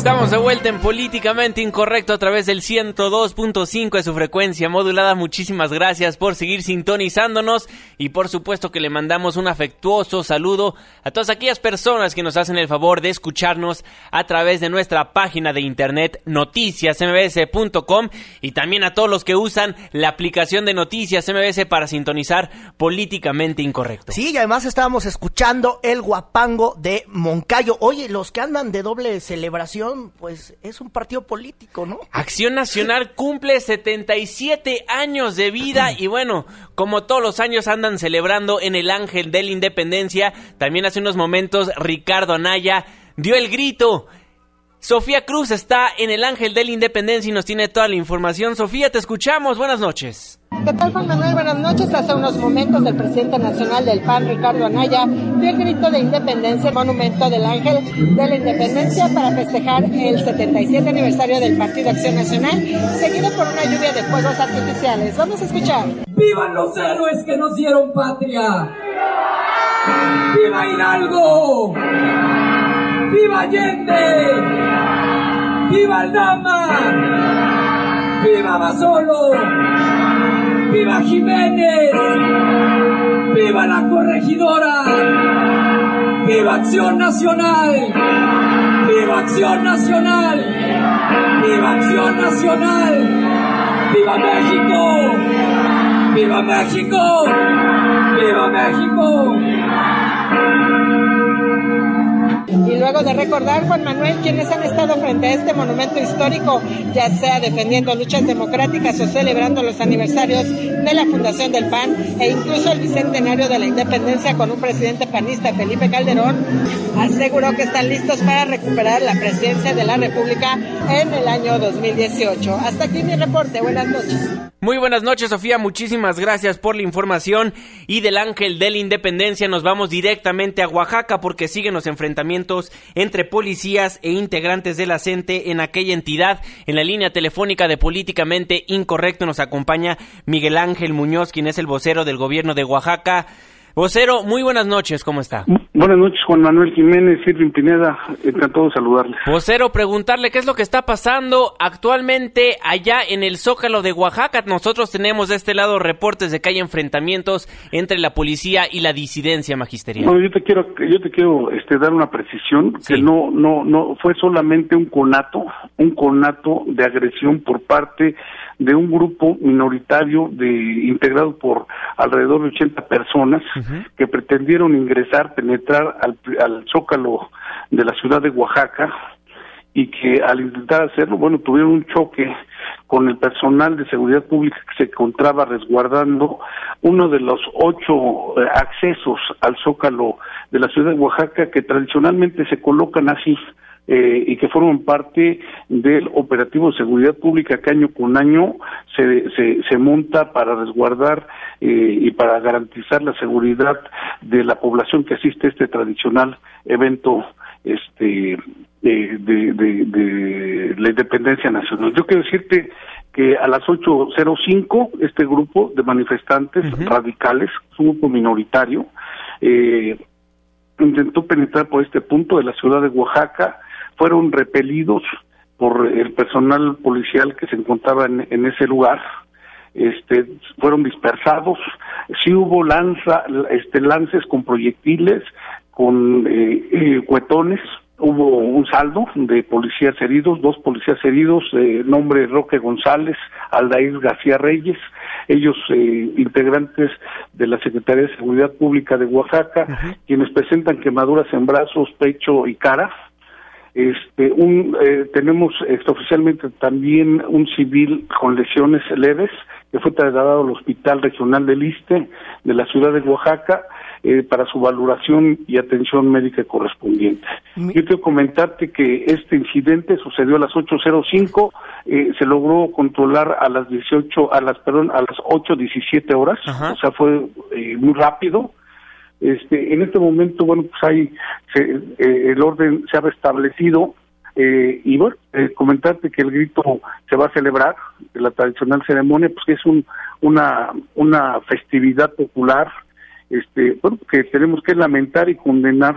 B: Estamos de vuelta en Políticamente Incorrecto a través del 102.5 de su frecuencia modulada. Muchísimas gracias por seguir sintonizándonos y por supuesto que le mandamos un afectuoso saludo a todas aquellas personas que nos hacen el favor de escucharnos a través de nuestra página de internet noticiasmbs.com y también a todos los que usan la aplicación de Noticias MBS para sintonizar Políticamente Incorrecto.
D: Sí, y además estábamos escuchando el guapango de Moncayo. Oye, los que andan de doble celebración Pues es un partido político, ¿no?
B: Acción Nacional cumple 77 años de vida y bueno, como todos los años andan celebrando en el Ángel de la Independencia, también hace unos momentos Ricardo Anaya dio el grito. Sofía Cruz está en el Ángel de la Independencia y nos tiene toda la información. Sofía, te escuchamos. Buenas noches.
P: ¿Qué tal, Juan Manuel? Buenas noches. Hace unos momentos el presidente nacional del PAN, Ricardo Anaya, dio el grito de independencia, monumento del Ángel de la Independencia para festejar el 77 aniversario del Partido Acción Nacional, seguido por una lluvia de fuegos artificiales. Vamos a escuchar.
Q: ¡Vivan los héroes que nos dieron patria! ¡Viva Hidalgo! ¡Viva Allende! ¡Viva Aldama! ¡Viva Basolo! ¡Viva Jiménez! ¡Viva la corregidora! ¡Viva Acción Nacional! ¡Viva Acción Nacional! ¡Viva Acción Nacional! ¡Viva México! ¡Viva México! ¡Viva México!
P: Luego de recordar, Juan Manuel, quienes han estado frente a este monumento histórico, ya sea defendiendo luchas democráticas o celebrando los aniversarios de la fundación del PAN e incluso el bicentenario de la independencia con un presidente panista, Felipe Calderón, aseguró que están listos para recuperar la presidencia de la República en el año 2018. Hasta aquí mi reporte. Buenas noches.
B: Muy buenas noches, Sofía. Muchísimas gracias por la información. Y del Ángel de la Independencia nos vamos directamente a Oaxaca porque siguen los entre policías e integrantes de la en aquella entidad. En la línea telefónica de Políticamente Incorrecto nos acompaña Miguel Ángel Muñoz, quien es el vocero del gobierno de Oaxaca. Vocero, muy buenas noches, ¿cómo está?
R: Buenas noches, Juan Manuel Jiménez, Irving Pineda, encantado de saludarles.
B: Vocero, preguntarle qué es lo que está pasando actualmente allá en el Zócalo de Oaxaca. Nosotros tenemos de este lado reportes de que hay enfrentamientos entre la policía y la disidencia magisterial.
R: Bueno, yo te quiero, yo te quiero este, dar una precisión, que no, no, no, fue solamente un conato, un conato de agresión por parte de un grupo minoritario de integrado por alrededor de 80 personas que pretendieron ingresar, penetrar al, al zócalo de la ciudad de Oaxaca y que al intentar hacerlo, bueno, tuvieron un choque con el personal de seguridad pública que se encontraba resguardando uno de los ocho eh, accesos al zócalo de la ciudad de Oaxaca que tradicionalmente se colocan así eh, y que forman parte del operativo de seguridad pública que año con año se, se, se monta para resguardar eh, y para garantizar la seguridad de la población que asiste a este tradicional evento este de, de, de, de la independencia nacional. Yo quiero decirte que a las 8.05 este grupo de manifestantes radicales, un grupo minoritario, eh, intentó penetrar por este punto de la ciudad de Oaxaca, fueron repelidos por el personal policial que se encontraba en, en ese lugar, este, fueron dispersados, sí hubo lanza, este, lances con proyectiles, con eh, eh, cuetones, hubo un saldo de policías heridos, dos policías heridos, eh, nombre Roque González, Aldair García Reyes, ellos eh, integrantes de la Secretaría de Seguridad Pública de Oaxaca, quienes presentan quemaduras en brazos, pecho y cara. Este, un, eh, tenemos extraoficialmente también un civil con lesiones leves que fue trasladado al Hospital Regional del Iste de la ciudad de Oaxaca eh, para su valoración y atención médica correspondiente. Yo quiero comentarte que este incidente sucedió a las 8.05, eh, se logró controlar a las 18, a las, perdón, a las 8.17 horas, o sea, fue eh, muy rápido. Este, en este momento, bueno, pues hay, se, eh, el orden se ha restablecido, eh, y bueno, eh, comentarte que el grito se va a celebrar, la tradicional ceremonia, pues que es un, una, una festividad popular, este, bueno, que tenemos que lamentar y condenar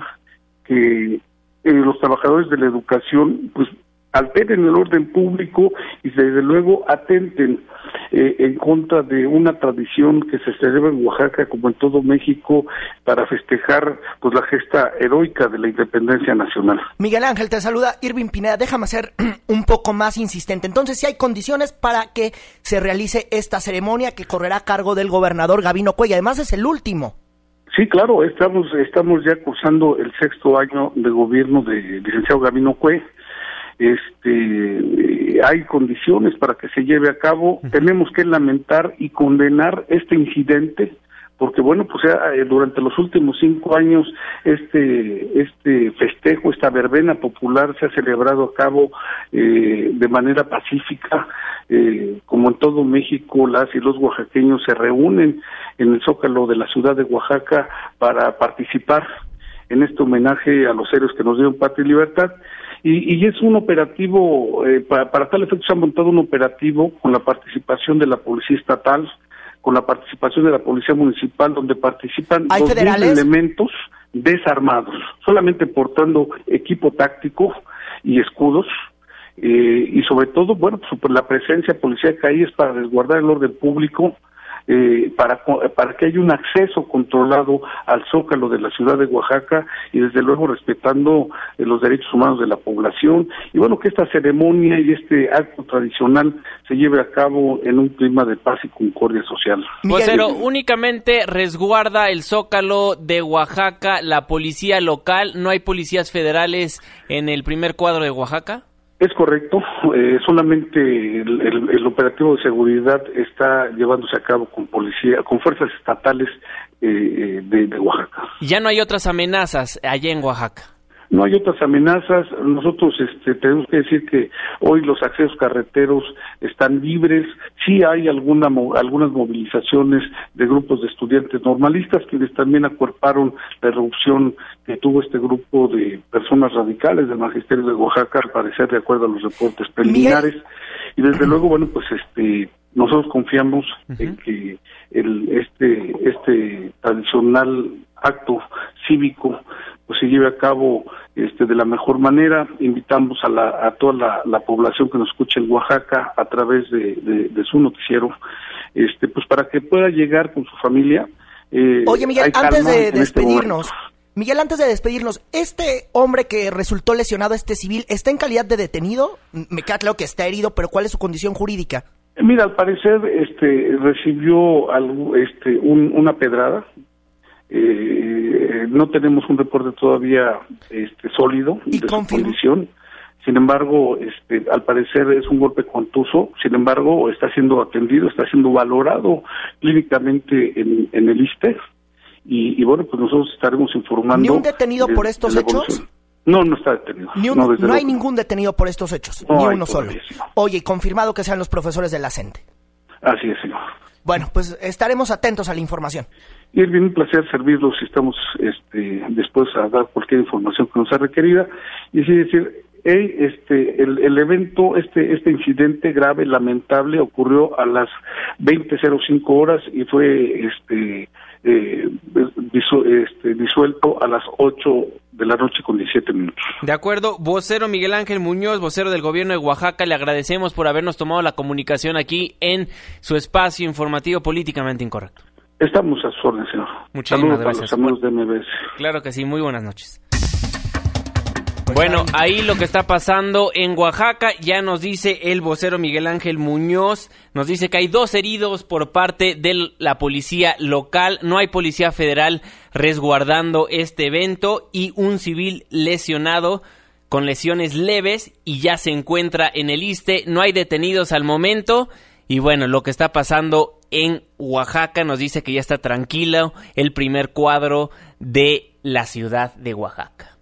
R: que eh, los trabajadores de la educación, pues alteren el orden público y desde luego atenten eh, en contra de una tradición que se celebra en Oaxaca como en todo México para festejar pues la gesta heroica de la independencia nacional.
D: Miguel Ángel, te saluda Irving Pineda. Déjame ser un poco más insistente. Entonces, si hay condiciones para que se realice esta ceremonia que correrá a cargo del gobernador Gabino Cuella. Además, es el último.
R: Sí, claro, estamos estamos ya cursando el sexto año de gobierno de licenciado Gabino Cue. Este hay condiciones para que se lleve a cabo. Tenemos que lamentar y condenar este incidente porque bueno, pues eh, durante los últimos cinco años este este festejo, esta verbena popular se ha celebrado a cabo eh, de manera pacífica, eh, como en todo México, las y los oaxaqueños se reúnen en el zócalo de la ciudad de Oaxaca para participar en este homenaje a los héroes que nos dieron patria y libertad. Y, es un operativo, para, para tal efecto se ha montado un operativo con la participación de la Policía Estatal, con la participación de la Policía Municipal, donde participan dos elementos desarmados, solamente portando equipo táctico y escudos, eh, y sobre todo, bueno, pues, la presencia policíaca ahí es para resguardar el orden público, eh, para, para que haya un acceso controlado al zócalo de la ciudad de Oaxaca y desde luego respetando eh, los derechos humanos de la población y bueno que esta ceremonia y este acto tradicional se lleve a cabo en un clima de paz y concordia social.
B: Vocero, únicamente resguarda el zócalo de Oaxaca la policía local, no hay policías federales en el primer cuadro de Oaxaca.
R: Es correcto, eh, solamente el, operativo de seguridad está llevándose a cabo con policía, con fuerzas estatales eh, eh, de, de, Oaxaca.
B: Ya no hay otras amenazas allá en Oaxaca
R: no hay otras amenazas. Nosotros este, tenemos que decir que hoy los accesos carreteros están libres. Sí hay alguna, algunas movilizaciones de grupos de estudiantes normalistas quienes también acuerparon la erupción que tuvo este grupo de personas radicales del Magisterio de Oaxaca, al parecer de acuerdo a los reportes preliminares. Y desde luego, bueno, pues este nosotros confiamos en que el, este, este tradicional acto cívico pues se lleve a cabo este, de la mejor manera. Invitamos a, la, a toda la, población que nos escucha en Oaxaca a través de, su noticiero, este, pues para que pueda llegar con su familia.
D: Eh, Oye, Miguel, antes de este despedirnos, Miguel, antes de despedirnos, ¿este hombre que resultó lesionado, este civil, está en calidad de detenido? Me queda claro que está herido, pero ¿cuál es su condición jurídica?
R: Mira, al parecer este, recibió algo, este, una pedrada, eh, no tenemos un reporte todavía este, sólido de su condición. Sin embargo, este, al parecer es un golpe contuso. Sin embargo, está siendo atendido, está siendo valorado clínicamente en, el ISTE. Y, bueno, pues nosotros estaremos informando. ¿Ni
D: un detenido por estos hechos?
R: No, no está detenido.
D: no, hay ningún detenido por estos hechos, ni uno solo. Oye, confirmado que sean los profesores de la CENTE.
R: Así es, señor.
D: Bueno, pues estaremos atentos a la información.
R: Bien un placer servirlos si estamos este, dispuestos a dar cualquier información que nos sea requerida. Y así decir, este, el, evento, este, este incidente grave, lamentable, ocurrió a las 20.05 horas y fue este, eh, este, disuelto a las 8 de la noche con 17 minutos.
B: De acuerdo, vocero Miguel Ángel Muñoz, vocero del gobierno de Oaxaca, le agradecemos por habernos tomado la comunicación aquí en su espacio informativo políticamente incorrecto.
R: Estamos a su orden, señor.
B: Muchísimas gracias.
R: de MBS.
B: Claro que sí, muy buenas noches. Bueno, ahí lo que está pasando en Oaxaca, ya nos dice el vocero Miguel Ángel Muñoz, nos dice que hay dos heridos por parte de la policía local, no hay policía federal resguardando este evento y un civil lesionado con lesiones leves y ya se encuentra en el ISTE, no hay detenidos al momento y bueno, lo que está pasando en Oaxaca nos dice que ya está tranquilo el primer cuadro de la ciudad de Oaxaca.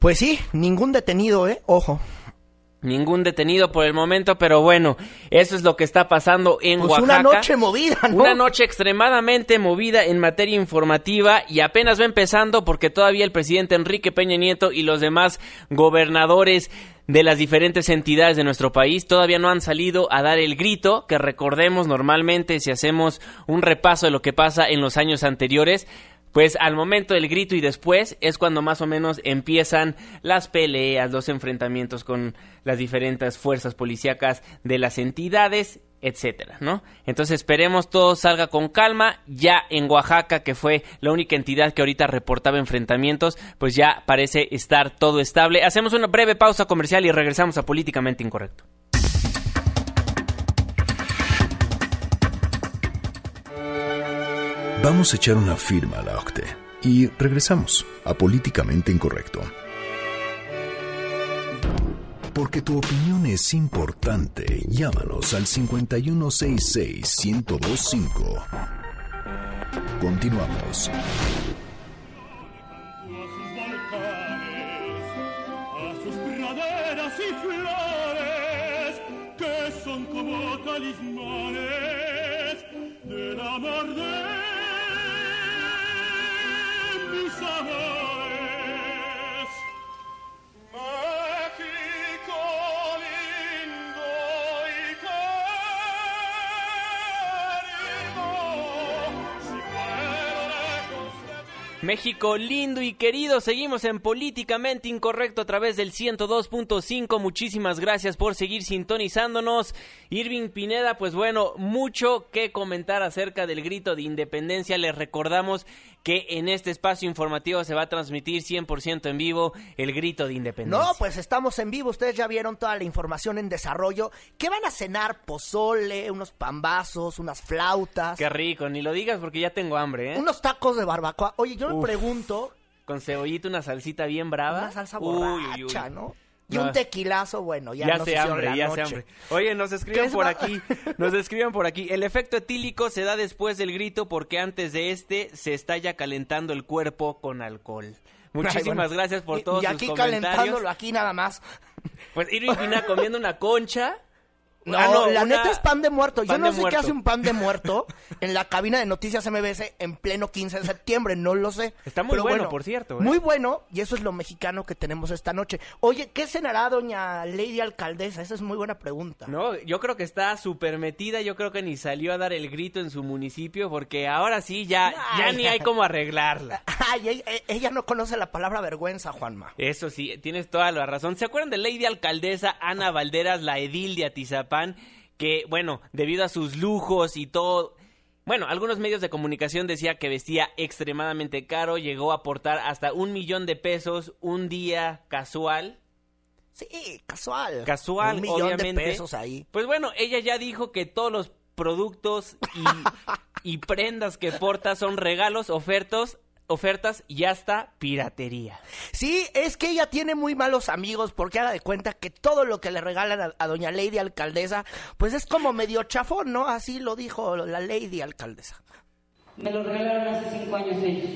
D: Pues sí, ningún detenido, ¿eh? Ojo.
B: Ningún detenido por el momento, pero bueno, eso es lo que está pasando en pues
D: Oaxaca. Una noche movida, ¿no?
B: Una noche extremadamente movida en materia informativa y apenas va empezando porque todavía el presidente Enrique Peña Nieto y los demás gobernadores de las diferentes entidades de nuestro país todavía no han salido a dar el grito que recordemos normalmente si hacemos un repaso de lo que pasa en los años anteriores pues al momento del grito y después es cuando más o menos empiezan las peleas, los enfrentamientos con las diferentes fuerzas policíacas de las entidades, etcétera, ¿no? Entonces esperemos todo salga con calma. Ya en Oaxaca, que fue la única entidad que ahorita reportaba enfrentamientos, pues ya parece estar todo estable. Hacemos una breve pausa comercial y regresamos a Políticamente Incorrecto.
A: Vamos a echar una firma a la OCTE y regresamos a Políticamente Incorrecto. Porque tu opinión es importante, llámanos al 5166-1025. Continuamos.
C: son como talismanes del amor de México lindo y querido,
B: seguimos en Políticamente Incorrecto a través del 102.5. Muchísimas gracias por seguir sintonizándonos. Irving Pineda, pues bueno, mucho que comentar acerca del grito de independencia. Les recordamos que en este espacio informativo se va a transmitir 100% en vivo el grito de independencia.
D: No, pues estamos en vivo. Ustedes ya vieron toda la información en desarrollo. ¿Qué van a cenar? Pozole, unos pambazos, unas flautas,
B: Qué rico, ni lo digas porque ya tengo hambre, ¿eh?
D: unos tacos de barbacoa. Oye, yo me
B: Uf.
D: pregunto,
B: Con cebollita, una salsita bien brava.
D: una salsa
B: Uy, uy, uy.
D: borracha, ¿no? Y un tequilazo, bueno, ya,
B: Ya,
D: nos
B: se hambre, ya
D: noche.
B: se hambre. Oye, nos
D: ¿Qué
B: escriben
D: es
B: por aquí, nos escriben por aquí. El efecto etílico se da después del grito porque antes de este se está ya calentando el cuerpo con alcohol. Muchísimas
D: Ay, bueno.
B: gracias por
D: Y-
B: todos
D: Y
B: sus
D: aquí
B: comentarios.
D: calentándolo, aquí nada más.
B: Pues Irving Pina comiendo una concha.
D: No,
B: Ah,
D: la
B: una-
D: neta es pan de muerto. Yo no sé
B: muerto.
D: qué hace un pan de muerto en la cabina de Noticias MBS en pleno 15 de septiembre, no lo sé.
B: Está muy
D: Pero
B: bueno, por cierto, ¿eh?
D: Muy bueno, y eso es lo mexicano que tenemos esta noche. Oye, ¿qué cenará doña Lady Alcaldesa? Esa es muy buena pregunta.
B: No, yo creo que está súper metida, yo creo que ni salió a dar el grito en su municipio porque ahora sí ya, ya ni hay cómo arreglarla.
D: Ay, ella, ella no conoce la palabra vergüenza, Juanma.
B: Eso sí, tienes toda la razón. ¿Se acuerdan de Lady Alcaldesa Ana Valderas, la edil de Atizapán? Que, bueno, debido a sus lujos y todo... Bueno, algunos medios de comunicación decía que vestía extremadamente caro, llegó a aportar hasta un millón de pesos un día casual.
D: Sí, casual.
B: Casual,
D: Un millón
B: obviamente.
D: de pesos ahí.
B: Pues bueno, ella ya dijo que todos los productos y, y prendas que porta son regalos, ofertos, ofertas y hasta piratería.
D: Sí, es que ella tiene muy malos amigos porque haga de cuenta que todo lo que le regalan a, a doña Lady Alcaldesa, pues es como medio chafón, ¿no? Así lo dijo la Lady Alcaldesa.
S: Me lo regalaron hace cinco años ellos.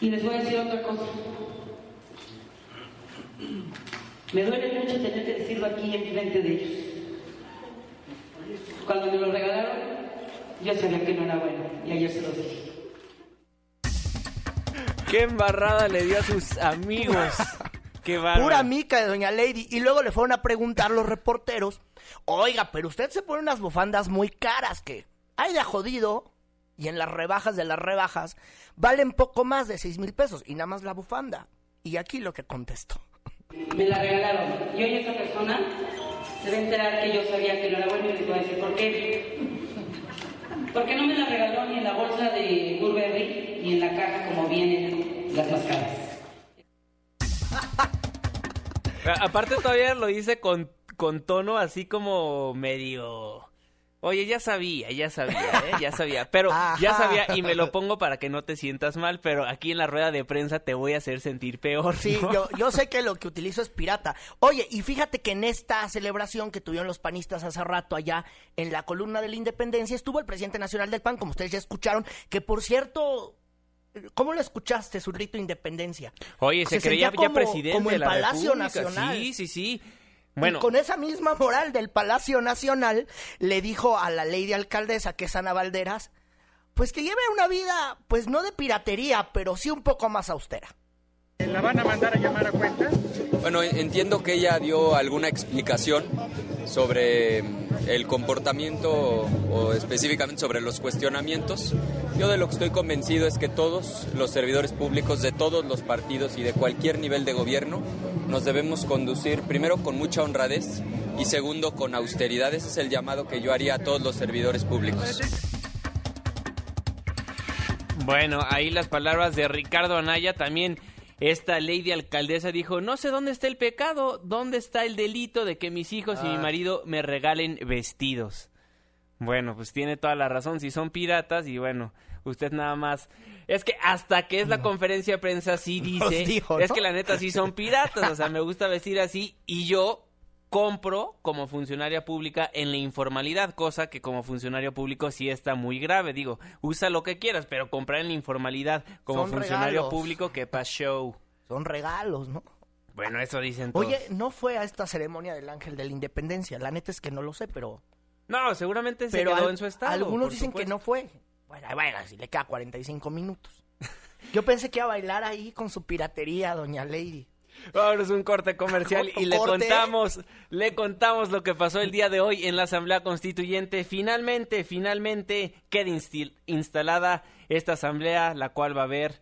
S: Y les voy a decir otra cosa. Me duele mucho tener que decirlo aquí en frente de ellos. Cuando me lo regalaron, yo sabía que no era bueno. Y ayer se los dije.
B: Qué embarrada le dio a sus amigos. Qué bárbaro.
D: Pura mica de doña Lady. Y luego le fueron a preguntar los reporteros, oiga, pero usted se pone unas bufandas muy caras que hay de jodido y en las rebajas de las rebajas valen poco más de seis mil pesos y nada más la bufanda. Y aquí lo que contestó.
S: Me la regalaron. Y hoy esa persona se va a enterar que yo sabía que no era bueno y les voy a decir por qué. Porque no me la regaló ni en la bolsa de Burberry ni en la caja como vienen las más caras.
B: A- Aparte todavía lo dice con, con tono así como medio... Oye, ya sabía, ya sabía, ¿eh? ya sabía, pero ya sabía y me lo pongo para que no te sientas mal, pero aquí en la rueda de prensa te voy a hacer sentir peor.
D: Sí, yo, yo sé que lo que utilizo es pirata. Oye, y fíjate que en esta celebración que tuvieron los panistas hace rato allá en la columna de la independencia estuvo el presidente nacional del PAN, como ustedes ya escucharon, que por cierto, ¿cómo lo escuchaste su rito de independencia?
B: Oye, se, creía ya
D: como-
B: presidente
D: como
B: de
D: en
B: la
D: Palacio
B: República.
D: Nacional.
B: Sí, sí, sí.
D: Y con esa misma moral del Palacio Nacional, le dijo a la lady alcaldesa, que es Ana Valderas, pues que lleve una vida, pues no de piratería, pero sí un poco más austera.
T: ¿La van a mandar a llamar a cuenta?
U: Bueno, entiendo que ella dio alguna explicación sobre el comportamiento o específicamente sobre los cuestionamientos. Yo de lo que estoy convencido es que todos los servidores públicos de todos los partidos y de cualquier nivel de gobierno nos debemos conducir primero con mucha honradez y segundo con austeridad. Ese es el llamado que yo haría a todos los servidores públicos.
B: Bueno, ahí las palabras de Ricardo Anaya también. Esta lady alcaldesa dijo, no sé dónde está el pecado, dónde está el delito de que mis hijos y mi
D: Ah.
B: marido me regalen vestidos. Bueno, pues tiene toda la razón, si son piratas y bueno, Usted nada más. Es que hasta que es la conferencia de prensa sí dice.
D: dijo,
B: Es que la neta sí son piratas. O sea, me gusta vestir así y yo compro como funcionaria pública en la informalidad, cosa que como funcionario público sí está muy grave. Digo, usa lo que quieras, pero comprar en la informalidad como
D: Son
B: funcionario
D: regalos.
B: público, que pa' show.
D: Son regalos, ¿no?
B: Bueno, eso dicen todos.
D: Oye, no fue a esta ceremonia del Ángel de la Independencia. La neta es que no lo sé, pero.
B: No, seguramente se
D: pero
B: quedó
D: al-
B: en su estado.
D: Algunos dicen que no fue. Bueno, bueno, si le queda 45 minutos. Yo pensé que iba a bailar ahí con su piratería, doña Lady.
B: Vámonos a un corte comercial y le
D: Corte.
B: contamos, le contamos lo que pasó el día de hoy en la Asamblea Constituyente. Finalmente, finalmente queda instil- instalada esta asamblea, la cual va a ver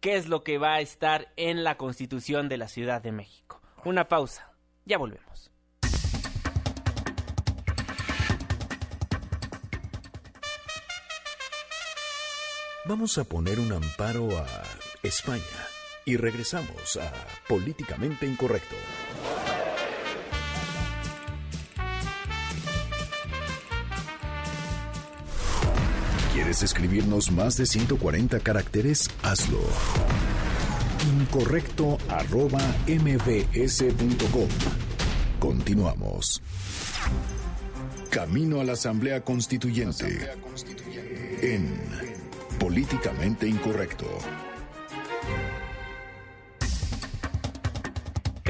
B: qué es lo que va a estar en la Constitución de la Ciudad de México. Una pausa, ya volvemos.
A: Vamos a poner un amparo a España y regresamos a Políticamente Incorrecto. ¿Quieres escribirnos más de 140 caracteres? Hazlo. Incorrecto arroba mbs.com. Continuamos. Camino a la Asamblea Constituyente. En Políticamente Incorrecto.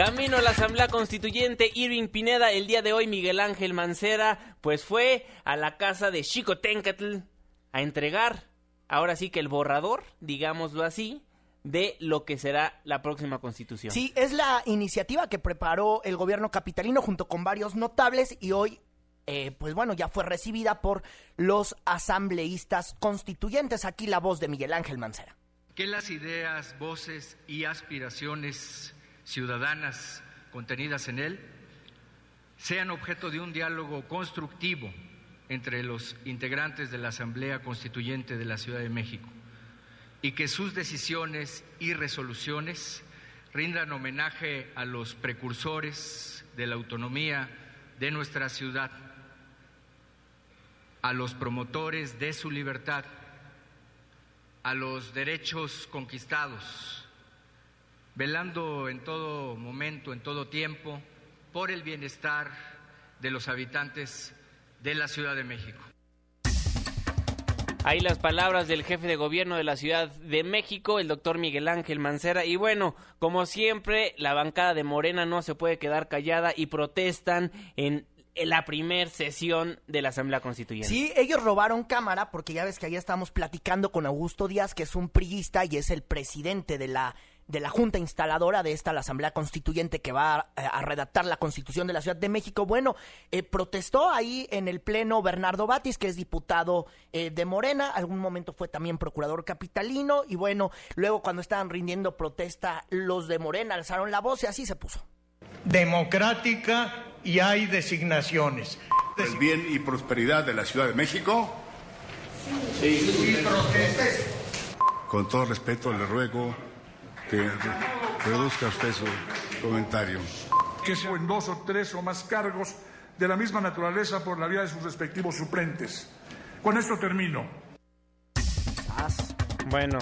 B: Camino a la Asamblea Constituyente, Irving Pineda, el día de hoy Miguel Ángel Mancera, pues fue a la casa de Chico Tencatl a entregar, ahora sí que el borrador, digámoslo así, de lo que será la próxima Constitución.
D: Sí, es la iniciativa que preparó el gobierno capitalino junto con varios notables y hoy, eh, pues bueno, ya fue recibida por los asambleístas constituyentes. Aquí la voz de Miguel Ángel Mancera.
V: que las ideas, voces y aspiraciones ciudadanas contenidas en él sean objeto de un diálogo constructivo entre los integrantes de la Asamblea Constituyente de la Ciudad de México y que sus decisiones y resoluciones rindan homenaje a los precursores de la autonomía de nuestra ciudad, a los promotores de su libertad, a los derechos conquistados, velando en todo momento, en todo tiempo, por el bienestar de los habitantes de la Ciudad de México.
B: Ahí las palabras del jefe de gobierno de la Ciudad de México, el doctor Miguel Ángel Mancera. Y bueno, como siempre, la bancada de Morena no se puede quedar callada y protestan en la primer sesión de la Asamblea Constituyente.
D: Sí, ellos robaron cámara porque ya ves que ayer estábamos platicando con Augusto Díaz, que es un priista y es el presidente de la de la Junta Instaladora de esta, la Asamblea Constituyente que va a, a redactar la Constitución de la Ciudad de México. Bueno, eh, protestó ahí en el Pleno Bernardo Batis, que es diputado eh, de Morena, algún momento fue también procurador capitalino, y bueno, luego cuando estaban rindiendo protesta, los de Morena alzaron la voz y así se puso.
W: democrática y hay designaciones.
X: el bien y prosperidad de la Ciudad de México.
W: Protestes.
X: Con todo respeto le ruego que reduzca usted su comentario.
Y: que se en dos o tres o más cargos de la misma naturaleza por la vía de sus respectivos suplentes. Con esto termino.
B: Bueno,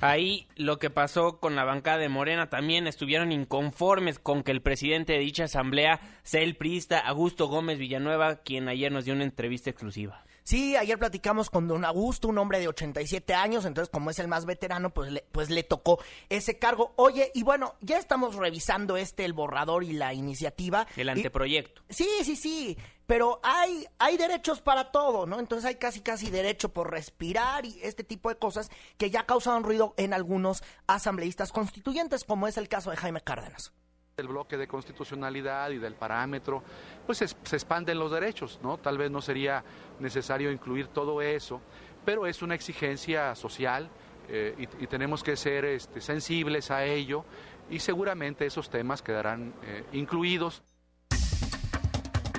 B: ahí lo que pasó con la bancada de Morena también estuvieron inconformes con que el presidente de dicha asamblea sea el priista Augusto Gómez Villanueva, quien ayer nos dio una entrevista exclusiva.
D: Sí, ayer platicamos con don Augusto, un hombre de 87 años, entonces como es el más veterano, pues le, pues le tocó ese cargo. Oye, y bueno, ya estamos revisando este, el borrador y la iniciativa.
B: El
D: Y-
B: anteproyecto.
D: Sí, sí, sí, pero hay, hay derechos para todo, ¿no? Entonces hay casi, casi derecho por respirar y este tipo de cosas que ya causaron ruido en algunos asambleístas constituyentes, como es el caso de Jaime Cárdenas.
Z: Del bloque de constitucionalidad y del parámetro, pues se, expanden los derechos, ¿no? Tal vez no sería necesario incluir todo eso, pero es una exigencia social eh, y, y tenemos que ser este, sensibles a ello y seguramente esos temas quedarán eh, incluidos.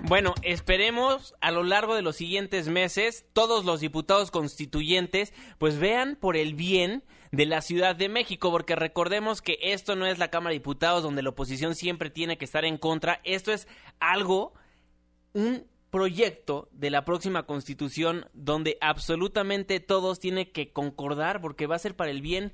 B: Bueno, esperemos a lo largo de los siguientes meses todos los diputados constituyentes pues vean por el bien de la Ciudad de México, porque recordemos que esto no es la Cámara de Diputados donde la oposición siempre tiene que estar en contra, esto es algo, un proyecto de la próxima constitución donde absolutamente todos tienen que concordar porque va a ser para el bien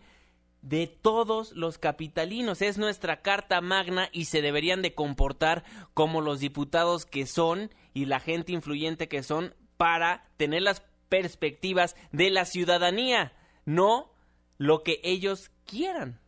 B: de todos los capitalinos. Es nuestra carta magna y se deberían de comportar como los diputados que son y la gente influyente que son para tener las perspectivas de la ciudadanía, no lo que ellos quieran.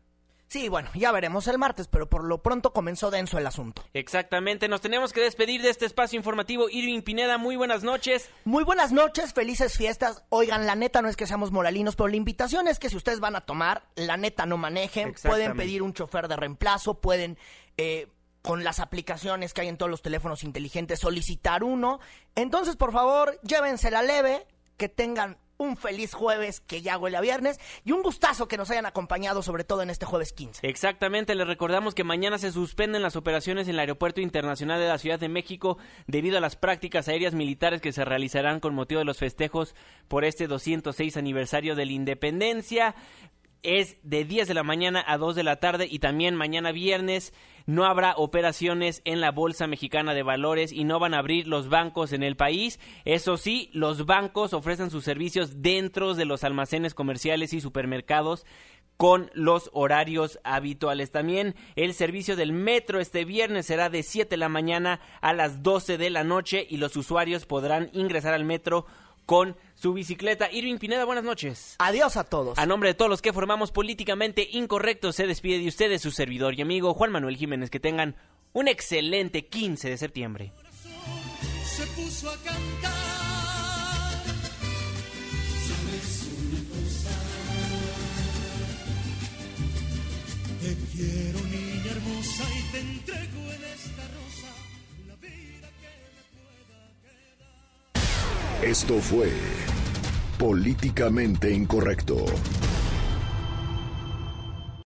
D: Sí, bueno, ya veremos el martes, pero por lo pronto comenzó denso el asunto.
B: Exactamente, nos tenemos que despedir de este espacio informativo. Irving Pineda, muy buenas noches.
D: Muy buenas noches, felices fiestas. Oigan, la neta no es que seamos moralinos, pero la invitación es que si ustedes van a tomar, la neta no manejen. Pueden pedir un chofer de reemplazo, pueden... Eh, con las aplicaciones que hay en todos los teléfonos inteligentes, solicitar uno. Entonces, por favor, llévensela leve, que tengan un feliz jueves que ya huele a viernes y un gustazo que nos hayan acompañado sobre todo en este jueves 15.
B: Exactamente, les recordamos que mañana se suspenden las operaciones en el Aeropuerto Internacional de la Ciudad de México debido a las prácticas aéreas militares que se realizarán con motivo de los festejos por este 206 aniversario de la independencia es de 10 de la mañana a 2 de la tarde y también mañana viernes no habrá operaciones en la Bolsa Mexicana de Valores y no van a abrir los bancos en el país. Eso sí, los bancos ofrecen sus servicios dentro de los almacenes comerciales y supermercados con los horarios habituales. También el servicio del metro este viernes será de 7 de la mañana a las 12 de la noche y los usuarios podrán ingresar al metro con su bicicleta. Irving Pineda, buenas noches.
D: Adiós a todos.
B: A nombre de todos los que formamos Políticamente Incorrecto, se despide de ustedes su servidor y amigo Juan Manuel Jiménez. Que tengan un excelente 15 de septiembre.
C: Se puso a cantar. Te quiero, niña hermosa, y te entrego
A: Esto fue Políticamente Incorrecto.